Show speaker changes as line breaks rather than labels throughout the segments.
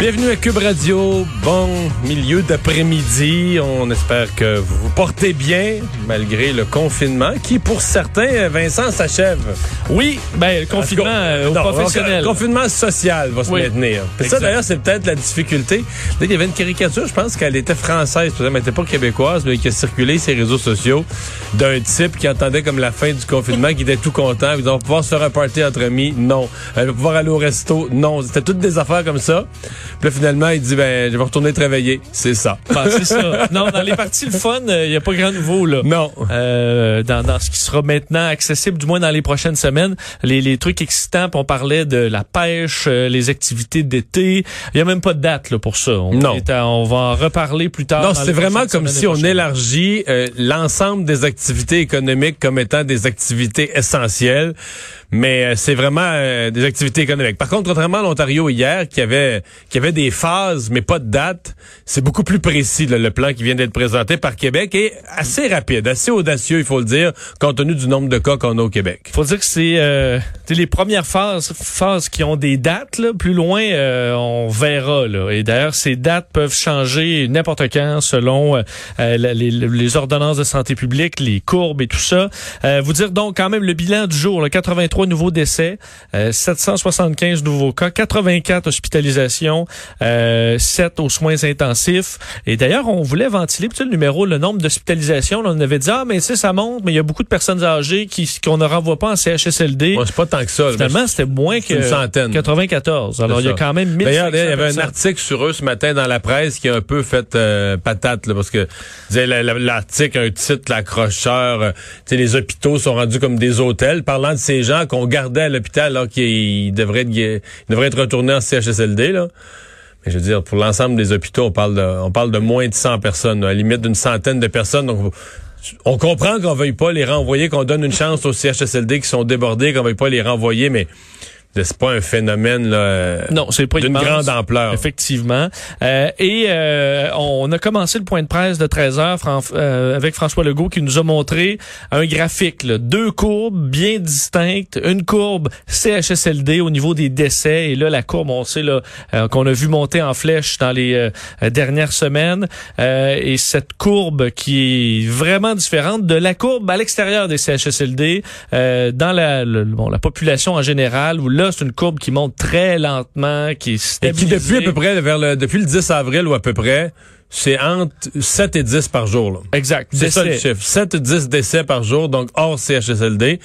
Bienvenue à Cube Radio. Bon milieu d'après-midi. On espère que vous vous portez bien malgré le confinement qui, pour certains, Vincent, s'achève.
Oui, ben, le confinement euh,
Non,
professionnel.
Le confinement social va se
Oui.
maintenir. Puis ça, d'ailleurs, c'est peut-être la difficulté. Là, il y avait une caricature, je pense qu'elle était française, peut-être, mais elle n'était pas québécoise, mais qui a circulé sur les réseaux sociaux d'un type qui entendait comme la fin du confinement, qui était tout content. Ils vont pouvoir se faire un party entre amis. Non. Elle va pouvoir aller au resto. Non. C'était toutes des affaires comme ça. Puis là, finalement, il dit, ben, je vais retourner travailler. C'est ça.
Ben, c'est ça. Non, dans les parties le fun, il n'y a pas grand nouveau, là.
Non.
Euh, dans, dans ce qui sera maintenant accessible, du moins dans les prochaines semaines, les, les trucs excitants, puis on parlait de la pêche, euh, les activités d'été. Il y a même pas de date là, pour ça. On,
Non.
est à- on va en reparler plus tard.
Non, c'est vraiment comme si on élargit euh, l'ensemble des activités économiques comme étant des activités essentielles, mais euh, c'est vraiment euh, des activités économiques. Par contre, contrairement à l'Ontario hier, qui avait qui avait des phases mais pas de date, c'est beaucoup plus précis là, le plan qui vient d'être présenté par Québec et assez rapide, assez audacieux, il faut le dire, compte tenu du nombre de cas qu'on a au Québec.
faut dire que c'est euh, les premières phases, phases qui ont des dates. Là, plus loin, euh, on verra. Là. Et d'ailleurs, ces dates peuvent changer n'importe quand selon euh, euh, les, les ordonnances de santé publique, les courbes et tout ça. Vous dire donc quand même le bilan du jour, là, 83 nouveaux décès, euh, 775 nouveaux cas, 84 hospitalisations, euh, 7 aux soins intensifs. Et d'ailleurs, on voulait ventiler tu sais, le numéro, le nombre d'hospitalisations. On avait dit, ah, mais tu sais, ça monte, mais il y a beaucoup de personnes âgées qui qu'on ne renvoie pas en CHSLD.
Bon, c'est pas tant que ça.
Finalement, c'était moins que
une centaine.
94. Alors, il y a quand même 1500
D'ailleurs, il y avait un article sur eux ce matin dans la presse qui a un peu fait euh, patate, là, parce que l'article un titre, l'accrocheur, euh, tu sais, les hôpitaux sont rendus comme des hôtels, parlant de ces gens qu'on gardait à l'hôpital alors qu'ils devraient, être, ils devraient être retournés en CHSLD. Là. Mais je veux dire, pour l'ensemble des hôpitaux, on parle de, on parle de moins de 100 personnes, à la limite d'une centaine de personnes. Donc, on comprend qu'on veuille pas les renvoyer, qu'on donne une chance aux CHSLD qui sont débordés, qu'on veuille pas les renvoyer, mais c'est pas un phénomène là, euh,
Non, c'est pas
d'une grande ampleur.
Effectivement. Euh, et euh, on a commencé le point de presse de 13 heures Fran- euh, avec François Legault qui nous a montré un graphique, là, deux courbes bien distinctes, une courbe CHSLD au niveau des décès et là la courbe, on sait là euh, qu'on a vu monter en flèche dans les euh, dernières semaines Euh, et cette courbe qui est vraiment différente de la courbe à l'extérieur des CHSLD euh, dans la le- bon, la population en général où là c'est une courbe qui monte très lentement, qui est
Et
stabilisée.
qui depuis à peu près vers le depuis le 10 avril ou à peu près, c'est entre 7 et 10 par jour. Là.
Exact.
C'est ça le chiffre. 7 et 10 décès par jour, donc hors CHSLD.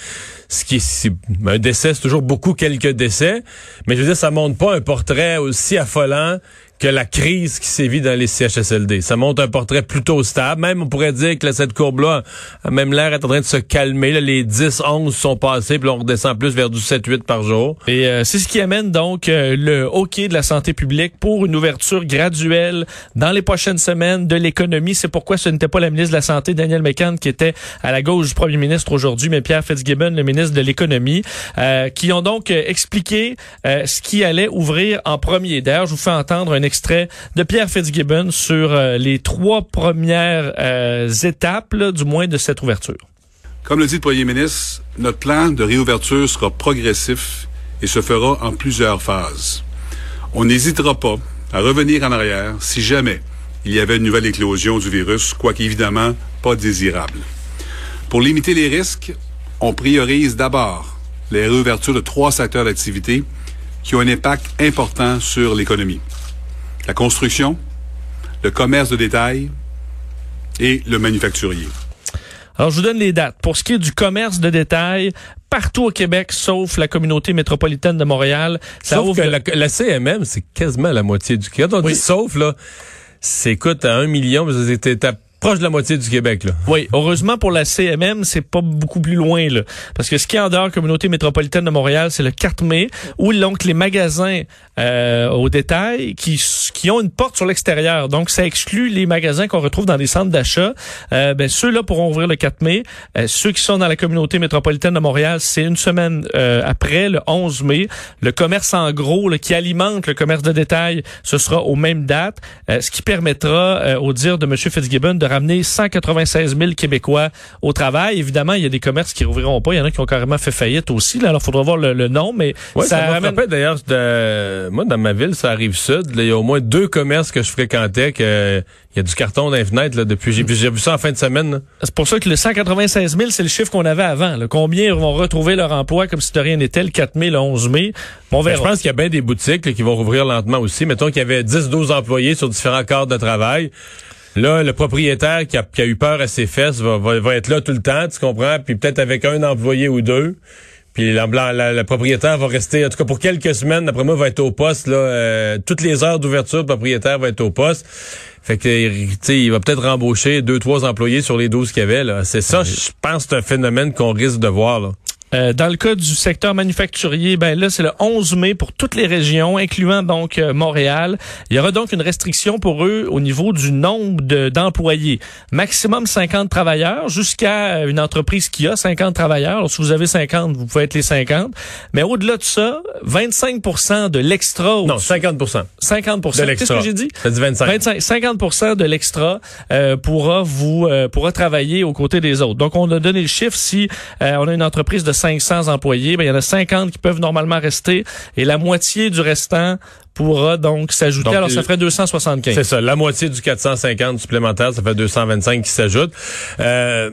Ce qui est, c'est- un décès, c'est toujours beaucoup quelques décès. Mais je veux dire, ça montre pas un portrait aussi affolant que la crise qui sévit dans les CHSLD. Ça montre un portrait plutôt stable. Même, on pourrait dire que là, cette courbe-là même l'air est en train de se calmer. Là, les 10, 11 sont passés, puis on redescend plus vers du 7, 8 par jour.
Et euh, c'est ce qui amène donc euh, le hockey de la santé publique pour une ouverture graduelle dans les prochaines semaines de l'économie. C'est pourquoi ce n'était pas la ministre de la Santé, Daniel McCann, qui était à la gauche du premier ministre aujourd'hui, mais Pierre Fitzgibbon, le ministre de l'économie, euh, qui ont donc euh, expliqué euh, ce qui allait ouvrir en premier. D'ailleurs, je vous fais entendre un extrait de Pierre Fitzgibbon sur euh, les trois premières euh, étapes, du moins, de cette ouverture.
Comme le dit le premier ministre, notre plan de réouverture sera progressif et se fera en plusieurs phases. On n'hésitera pas à revenir en arrière si jamais il y avait une nouvelle éclosion du virus, quoique évidemment pas désirable. Pour limiter les risques, on priorise d'abord les réouvertures de trois secteurs d'activité qui ont un impact important sur l'économie. La construction, le commerce de détail et le manufacturier.
Alors, je vous donne les dates. Pour ce qui est du commerce de détail, partout au Québec, sauf la communauté métropolitaine de Montréal, ça
Sauf
ouvre
que la, la CMM, c'est quasiment la moitié du Québec. Quand on
Oui.
dit sauf, là, c'est, écoute, à un million, c'était à proche de la moitié du Québec. Là.
Oui, heureusement pour la CMM, c'est pas beaucoup plus loin. Là, parce que ce qui est en dehors communauté métropolitaine de Montréal, c'est le 4 mai, où donc les magasins euh, au détail qui, qui ont une porte sur l'extérieur. Donc, ça exclut les magasins qu'on retrouve dans les centres d'achat. Euh, ben, ceux-là pourront ouvrir le 4 mai. Euh, ceux qui sont dans la communauté métropolitaine de Montréal, c'est une semaine euh, après, le 11 mai. Le commerce en gros, là, qui alimente le commerce de détail, ce sera aux mêmes dates, euh, ce qui permettra, euh, au dire de M. Fitzgibbon, de ramener 196 000 Québécois au travail. Évidemment, il y a des commerces qui rouvriront pas. Il y en a qui ont carrément fait faillite aussi. Là. Alors, il faudra voir le, le nom, mais
Ouais, ça,
ça ramène...
d'ailleurs, de- moi, dans ma ville, ça arrive sud. Il y a au moins deux commerces que je fréquentais que il y a du carton dans les fenêtres là, depuis. J'ai vu, ça en fin de semaine.
C'est pour ça que le 196 000, c'est le chiffre qu'on avait avant. là. Combien vont retrouver leur emploi comme si de rien n'était le 4 mai, le 11 mai? Bon, on
Ben,
verra.
je pense qu'il y a bien des boutiques là, qui vont rouvrir lentement aussi. Mettons qu'il y avait 10-12 employés sur différents cadres de travail. Là, le propriétaire qui a, qui a eu peur à ses fesses va, va, va être là tout le temps, tu comprends? Puis peut-être avec un employé ou deux. Puis le propriétaire va rester, en tout cas pour quelques semaines, d'après moi, va être au poste. Là, euh, toutes les heures d'ouverture, le propriétaire va être au poste. Fait que, il va peut-être rembaucher deux, trois employés sur les 12 qu'il y avait. Là. C'est ça, je pense, c'est un phénomène qu'on risque de voir. Là.
Euh, dans le cas du secteur manufacturier, ben là, c'est le 11 mai pour toutes les régions, incluant donc euh, Montréal. Il y aura donc une restriction pour eux au niveau du nombre de- d'employés. Maximum 50 travailleurs jusqu'à euh, une entreprise qui a 50 travailleurs. Alors, si vous avez 50, vous pouvez être les 50. Mais au-delà de ça, 25 de l'extra...
Non,
au-dessus-
50
50
de
Qu'est-ce
l'extra.
que j'ai dit?
Ça dit 25.
25, 50% de l'extra euh, pourra vous euh, pourra travailler aux côtés des autres. Donc on a donné le chiffre si euh, on a une entreprise de 500 employés, ben il y en a 50 qui peuvent normalement rester et la moitié du restant pourra donc s'ajouter. Alors ça ferait 275.
C'est ça, la moitié du 450 supplémentaire, ça fait 225 qui s'ajoutent. Euh,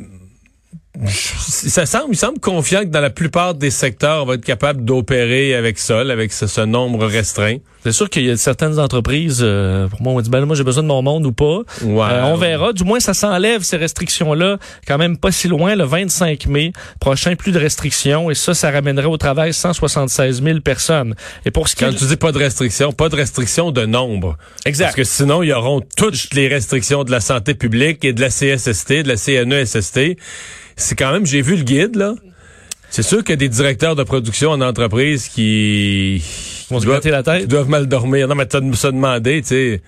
ça semble, il semble confiant que dans la plupart des secteurs, on va être capable d'opérer avec ça, avec ce, ce nombre restreint.
C'est sûr qu'il y a certaines entreprises, euh, pour moi, on dit, ben, moi, j'ai besoin de mon monde ou pas.
Ouais.
Euh, on verra. Du moins, ça s'enlève ces restrictions-là, quand même pas si loin, le 25 mai prochain, plus de restrictions. Et ça, ça ramènerait au travail 176 000 personnes. Et pour ce qui
Quand tu dis pas de restriction, pas de restriction de nombre.
Exact.
Parce que sinon, ils auront toutes les restrictions de la santé publique et de la CSST, de la CNESST. C'est quand même, j'ai vu le guide, là. C'est sûr qu'il y a des directeurs de production en entreprise qui,
vont se
doivent-
la tête.
qui doivent mal dormir. Non, mais t'as de se demander, tu sais.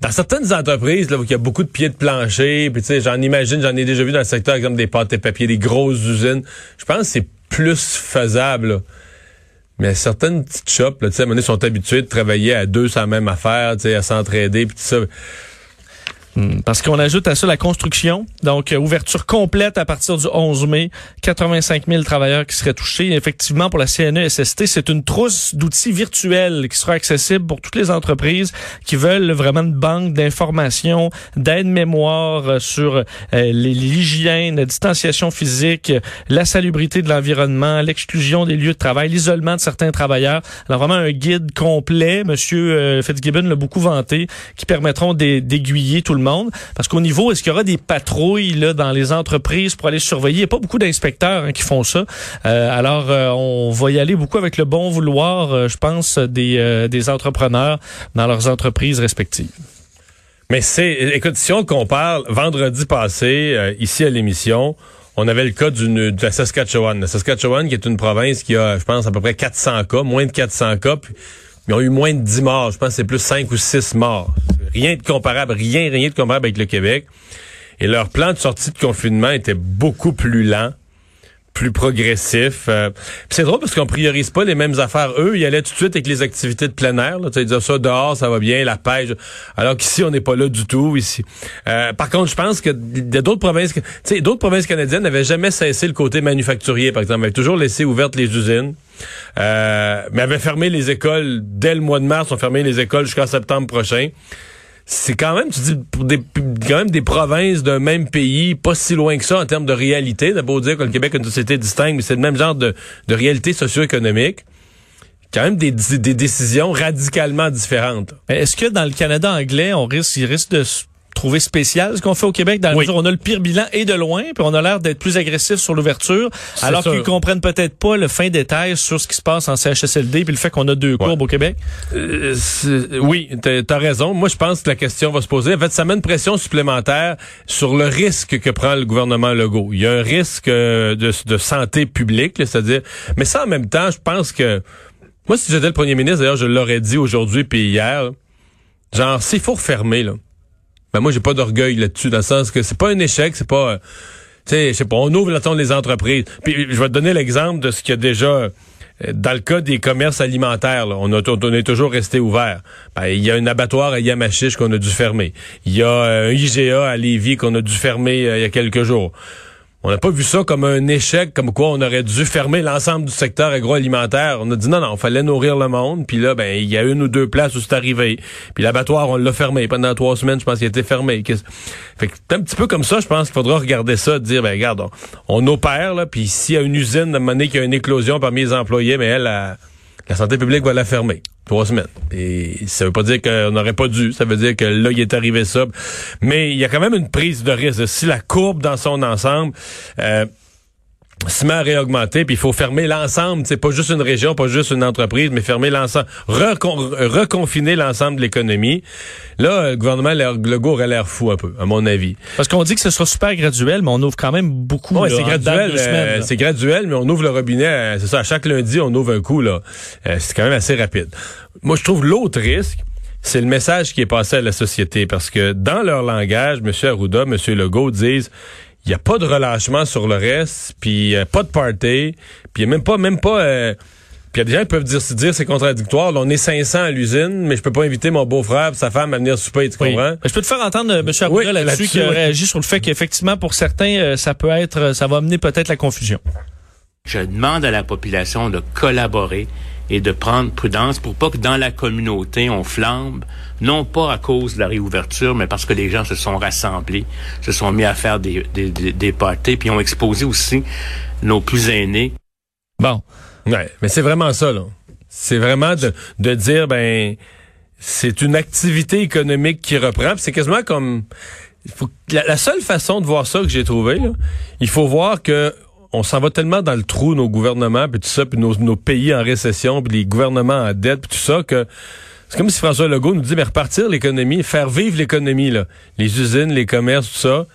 Dans certaines entreprises, là, où il y a beaucoup de pieds de plancher, puis tu sais, j'en imagine, j'en ai déjà vu dans le secteur comme des pâtes et papier, des grosses usines. Je pense que c'est plus faisable, là. Mais certaines petites shops, là, tu sais, sont habitués de travailler à deux la même affaire, tu sais, à s'entraider, puis tout ça.
Hmm, Parce qu'on ajoute à ça la construction. Donc, euh, ouverture complète à partir du 11 mai. 85 000 travailleurs qui seraient touchés. Effectivement, pour la CNESST, c'est une trousse d'outils virtuels qui sera accessible pour toutes les entreprises qui veulent vraiment une banque d'informations, d'aide-mémoire euh, sur euh, l'hygiène, la distanciation physique, la salubrité de l'environnement, l'exclusion des lieux de travail, l'isolement de certains travailleurs. Alors, vraiment un guide complet. Monsieur euh, Fitzgibbon l'a beaucoup vanté, qui permettront d'ai- d'aiguiller tout le monde. Parce qu'au niveau, est-ce qu'il y aura des patrouilles là, dans les entreprises pour aller surveiller? Il n'y a pas beaucoup d'inspecteurs hein, qui font ça. Euh, alors, euh, on va y aller beaucoup avec le bon vouloir, euh, je pense, des, des entrepreneurs dans leurs entreprises respectives.
Mais c'est, écoute, si on compare, vendredi passé, ici à l'émission, on avait le cas d'une, de la Saskatchewan. La Saskatchewan, qui est une province qui a, je pense, à peu près 400 cas, moins de 400 cas, ils ont eu moins de 10 morts. Je pense que c'est plus 5 ou 6 morts. Rien de comparable, rien, rien de comparable avec le Québec. Et leur plan de sortie de confinement était beaucoup plus lent plus progressif. Euh, c'est drôle parce qu'on priorise pas les mêmes affaires. Eux, ils allaient tout de suite avec les activités de plein air. Là, sais, dire ça dehors, ça va bien, la pêche. Alors qu'ici, on n'est pas là du tout. Ici, Euh, par contre, je pense que d'autres provinces, d'autres provinces canadiennes n'avaient jamais cessé le côté manufacturier. Par exemple, avaient toujours laissé ouvertes les usines, euh, mais avaient fermé les écoles dès le mois de mars. Ont fermé les écoles jusqu'en septembre prochain c'est quand même, tu dis, pour des, quand même des provinces d'un même pays, pas si loin que ça en termes de réalité. D'abord dire que le Québec est une société distincte, mais c'est le même genre de, de réalité socio-économique. Quand même des, des décisions radicalement différentes.
Est-ce que dans le Canada anglais, on risque, il risque de trouvé spécial ce qu'on fait au Québec dans la
Oui.
mesure où on a le pire bilan et de loin, puis on a l'air d'être plus agressif sur l'ouverture, alors qu'ils comprennent peut-être pas le fin détail sur ce qui se passe en CHSLD puis le fait qu'on a deux courbes au Québec.
Euh, oui, t'as t'as raison. Moi, je pense que la question va se poser. En fait, ça met une pression supplémentaire sur le risque que prend le gouvernement Legault. Il y a un risque euh, de, de santé publique, c'est-à-dire. Mais ça, en même temps, je pense que moi, si j'étais le premier ministre, d'ailleurs, je l'aurais dit aujourd'hui puis hier. Genre, s'il faut refermer, là. Ben moi, j'ai pas d'orgueil là-dessus, dans le sens que c'est pas un échec, c'est pas. euh, tu sais, je sais pas, on ouvre le temps des entreprises. Puis je vais te donner l'exemple de ce qu'il y a déjà. euh, Dans le cas des commerces alimentaires, là, on, a, on est toujours resté ouvert. Ben, il y a un abattoir à Yamachiche qu'on a dû fermer. Il y a euh, un IGA à Lévis qu'on a dû fermer il y a quelques jours. On n'a pas vu ça comme un échec, comme quoi on aurait dû fermer l'ensemble du secteur agroalimentaire. On a dit non, non, fallait nourrir le monde. Puis là, ben il y a une ou deux places où c'est arrivé. Puis l'abattoir, on l'a fermé. Pendant trois semaines, je pense qu'il était fermé. Fait que c'est un petit peu comme ça, je pense qu'il faudra regarder ça, dire, ben regarde, on, opère, là, puis s'il y a une usine, de monnaie qui a une éclosion parmi les employés, mais elle, la, la santé publique va la fermer. Trois semaines. Et ça veut pas dire qu'on n'aurait pas dû. Ça veut dire que là, il est arrivé ça. Mais il y a quand même une prise de risque. Si la courbe dans son ensemble euh, à réaugmenter, puis il faut fermer l'ensemble. C'est pas juste une région, pas juste une entreprise, mais fermer l'ensemble, recon- reconfiner l'ensemble de l'économie. Là, le gouvernement, le Legault aurait l'air fou un peu, à mon avis.
Parce qu'on dit que ce sera super graduel, mais on ouvre quand même beaucoup.
Ouais, c'est graduel, euh, c'est graduel, mais on ouvre le robinet, euh, c'est ça, à chaque lundi, on ouvre un coup, là. Euh, c'est quand même assez rapide. Moi, je trouve l'autre risque, c'est le message qui est passé à la société, parce que dans leur langage, M. Arruda, M. Legault disent, il n'y a pas de relâchement sur le reste, puis euh, pas de party, puis il y a même pas, même pas... euh, puis il y a des gens qui peuvent dire, se dire c'est contradictoire. Là, on est 500 à l'usine, mais je peux pas inviter mon beau-frère et sa femme à venir souper, tu
Oui.
comprends?
Je peux te faire entendre euh, M. Arruda
Oui,
là-dessus
là-dessus,
qui a
oui.
réagi sur le fait qu'effectivement, pour certains, euh, ça peut être, euh, ça va amener peut-être la confusion.
Je demande à la population de collaborer et de prendre prudence pour pas que dans la communauté on flambe, non pas à cause de la réouverture, mais parce que les gens se sont rassemblés, se sont mis à faire des, des, des, des parties, puis ont exposé aussi nos plus aînés.
Bon.
Ouais, mais c'est vraiment ça, là. C'est vraiment de, de dire, ben, c'est une activité économique qui reprend. Puis c'est quasiment comme... faut- la, la seule façon de voir ça que j'ai trouvé, là, il faut voir que on s'en va tellement dans le trou, nos gouvernements, puis tout ça, puis nos, nos pays en récession, puis les gouvernements en dette, puis tout ça, que c'est comme si François Legault nous dit, mais repartir l'économie, faire vivre l'économie, là, les usines, les commerces, tout ça,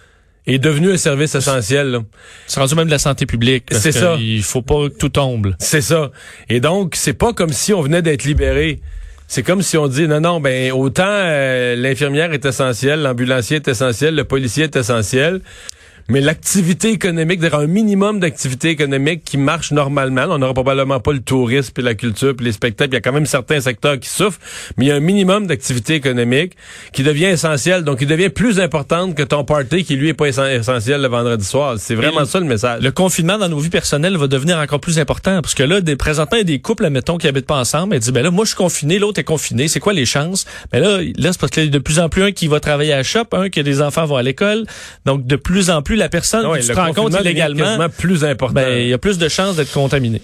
est devenu un service essentiel.
C'est rendu même de la santé publique.
C'est ça.
Il faut pas que tout tombe.
C'est ça. Et donc, c'est pas comme si on venait d'être libéré. C'est comme si on dit non, non, ben autant euh, l'infirmière est essentielle, l'ambulancier est essentiel, le policier est essentiel. Mais l'activité économique, d'avoir un minimum d'activité économique qui marche normalement, on n'aura probablement pas le tourisme, puis la culture, puis les spectacles. Il y a quand même certains secteurs qui souffrent, mais il y a un minimum d'activité économique qui devient essentiel, donc qui devient plus importante que ton party qui lui est pas essen- essentiel le vendredi soir. C'est vraiment
Et
ça le message.
Le confinement dans nos vies personnelles va devenir encore plus important parce que là, des, présentement, il y a des couples, admettons, qui habitent pas ensemble. Ils disent, ben là, moi, je suis confiné, l'autre est confiné. C'est quoi les chances? Ben là, là c'est parce qu'il y a de plus en plus un qui va travailler à la shop, un que des enfants vont à l'école. Donc, de plus en plus, la personne rend compte
confinement devient
illégalement,
plus important.
ben, il y a plus de chances d'être contaminé.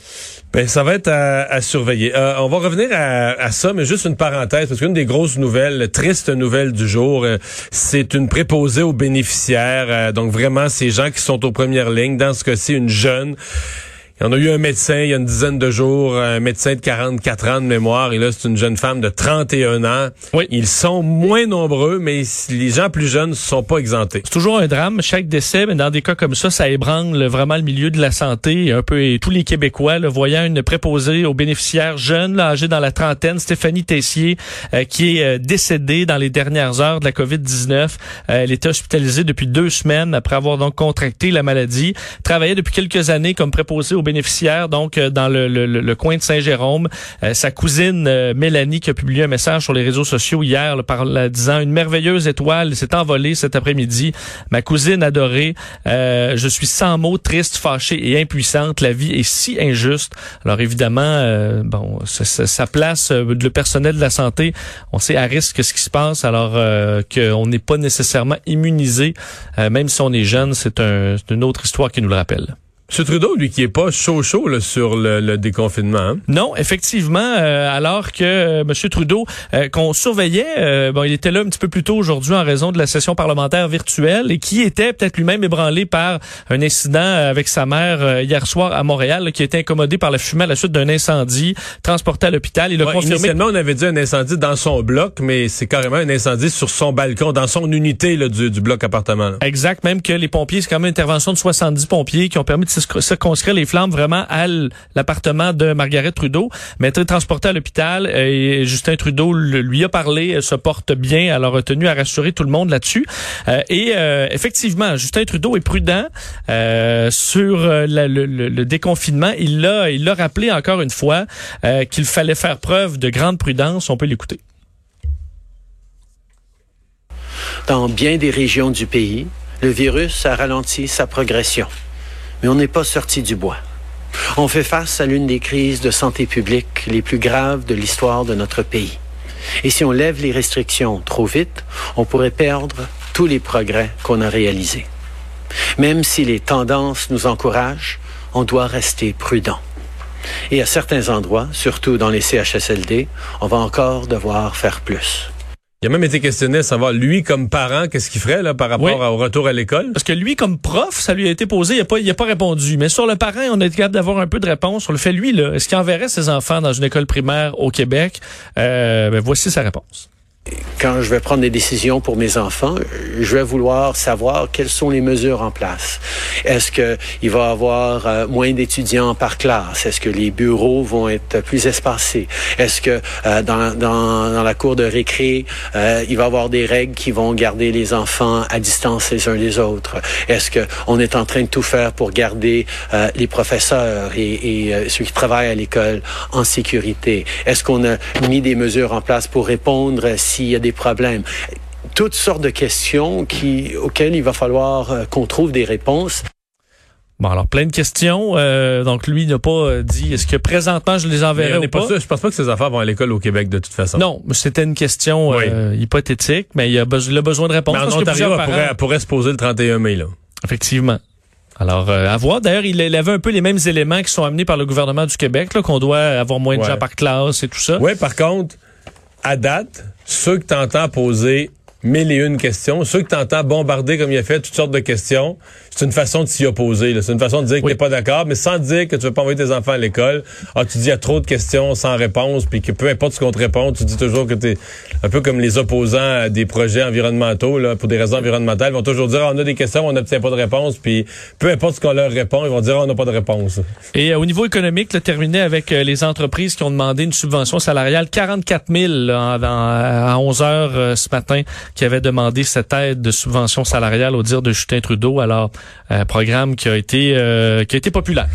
Ben, ça va être à, à surveiller. Euh, on va revenir à, à ça, mais juste une parenthèse, parce qu'une des grosses nouvelles, triste nouvelle du jour, euh, c'est une préposée aux bénéficiaires. euh, donc vraiment, ces gens qui sont aux premières lignes. Dans ce cas-ci, une jeune. On a eu un médecin il y a une dizaine de jours, un médecin de 44 ans de mémoire, et là, c'est une jeune femme de 31 ans.
Oui.
Ils sont moins nombreux, mais les gens plus jeunes ne sont pas exemptés.
C'est toujours un drame, chaque décès, mais dans des cas comme ça, ça ébranle vraiment le milieu de la santé, un peu et tous les Québécois, là, voyant une préposée aux bénéficiaires jeunes, là, âgée dans la trentaine, Stéphanie Tessier, euh, qui est euh, décédée dans les dernières heures de la COVID-19. Euh, elle était hospitalisée depuis deux semaines après avoir donc contracté la maladie. Travaillait depuis quelques années comme préposée aux bénéficiaires, donc euh, dans le, le- le- coin de Saint-Jérôme. Euh, sa cousine euh, Mélanie qui a publié un message sur les réseaux sociaux hier là, par la disant une merveilleuse étoile s'est envolée cet après-midi. Ma cousine adorée, euh, je suis sans mots, triste, fâchée et impuissante. La vie est si injuste. Alors évidemment, euh, bon, ça place euh, le personnel de la santé, on sait à risque ce qui se passe, alors qu'on n'est pas nécessairement immunisé, même si on est jeune, c'est un, une autre histoire qui nous le rappelle.
M. Trudeau, lui, qui est pas chaud chaud là, sur le, le déconfinement. Hein?
Non, effectivement, euh, alors que euh, M. Trudeau, euh, qu'on surveillait, euh, bon, il était là un petit peu plus tôt aujourd'hui en raison de la session parlementaire virtuelle et qui était peut-être lui-même ébranlé par un incident avec sa mère hier soir à Montréal, là, qui était incommodé par la fumée à la suite d'un incendie, transporté à l'hôpital. Il a
Ouais,
confirmé.
Initialement, on avait dit un incendie dans son bloc, mais c'est carrément un incendie sur son balcon, dans son unité là, du, du bloc appartement. là.
Exact, même que les pompiers, c'est quand même une intervention de 70 pompiers qui ont permis de circonscrire les flammes vraiment à l'appartement de Margaret Trudeau, mais été transporté à l'hôpital euh, et Justin Trudeau lui a parlé, euh, se porte bien, alors a tenu à rassurer tout le monde là-dessus. Euh, et effectivement, Justin Trudeau est prudent sur le, le- déconfinement. Il l'a, il l'a rappelé encore une fois qu'il fallait faire preuve de grande prudence. On peut l'écouter.
Dans bien des régions du pays, le virus a ralenti sa progression. Mais on n'est pas sorti du bois. On fait face à l'une des crises de santé publique les plus graves de l'histoire de notre pays. Et si on lève les restrictions trop vite, on pourrait perdre tous les progrès qu'on a réalisés. Même si les tendances nous encouragent, on doit rester prudent. Et à certains endroits, surtout dans les CHSLD, on va encore devoir faire plus.
Il a même été questionné à savoir, lui, comme parent, qu'est-ce qu'il ferait là, par rapport
Oui.
au retour à l'école?
Parce que lui, comme prof, ça lui a été posé, il n'a pas, il a pas répondu. Mais sur le parent, on a été capable d'avoir un peu de réponse. Sur le fait, lui, là, est-ce qu'il enverrait ses enfants dans une école primaire au Québec? Euh, ben, voici sa réponse.
Quand je vais prendre des décisions pour mes enfants, je vais vouloir savoir quelles sont les mesures en place. Est-ce que il va y avoir euh, moins d'étudiants par classe? Est-ce que les bureaux vont être plus espacés? Est-ce que euh, dans, dans, dans la cour de récré, euh, il va y avoir des règles qui vont garder les enfants à distance les uns des autres? Est-ce que on est en train de tout faire pour garder euh, les professeurs et, et euh, ceux qui travaillent à l'école en sécurité? Est-ce qu'on a mis des mesures en place pour répondre s'il y a des problèmes toutes sortes de questions qui, auxquelles il va falloir euh, qu'on trouve des réponses.
Bon, alors, plein de questions. Euh, donc, lui n'a pas euh, dit, est-ce que présentement, je les enverrai ou
pas
pas?
sûr. Je pense pas que ses enfants vont à l'école au Québec de toute façon.
Non, mais c'était une question
Oui.
euh, hypothétique, mais il a, beso- il a besoin de réponse.
Mais en
parce
Ontario, elle
parents-
pourrait, elle pourrait se poser le 31 mai. Là.
Effectivement. Alors, euh, à voir. D'ailleurs, il, il avait un peu les mêmes éléments qui sont amenés par le gouvernement du Québec, là, qu'on doit avoir moins de
Ouais.
gens par classe et tout ça.
Oui, par contre, à date, ceux que t'entends poser mille et une questions, ceux que t'entends bombarder comme il a fait toutes sortes de questions, c'est une façon de s'y opposer. C'est une façon de dire que
Oui.
t'es pas d'accord, mais sans dire que tu veux pas envoyer tes enfants à l'école. Ah, tu dis il y a trop de questions sans réponse, puis que peu importe ce qu'on te répond, tu dis toujours que t'es un peu comme les opposants à des projets environnementaux, là, pour des raisons environnementales. Ils vont toujours dire Ah, on a des questions, on n'obtient pas de réponse, puis peu importe ce qu'on leur répond, ils vont dire Ah, on n'a pas de réponse.
Et euh, au niveau économique, là, terminé avec euh, les entreprises qui ont demandé une subvention salariale, 44 000 là, dans- à 11 heures euh, ce matin, qui avaient demandé cette aide de subvention salariale au dire de Justin Trudeau. Alors, un programme qui a été euh, qui a été populaire.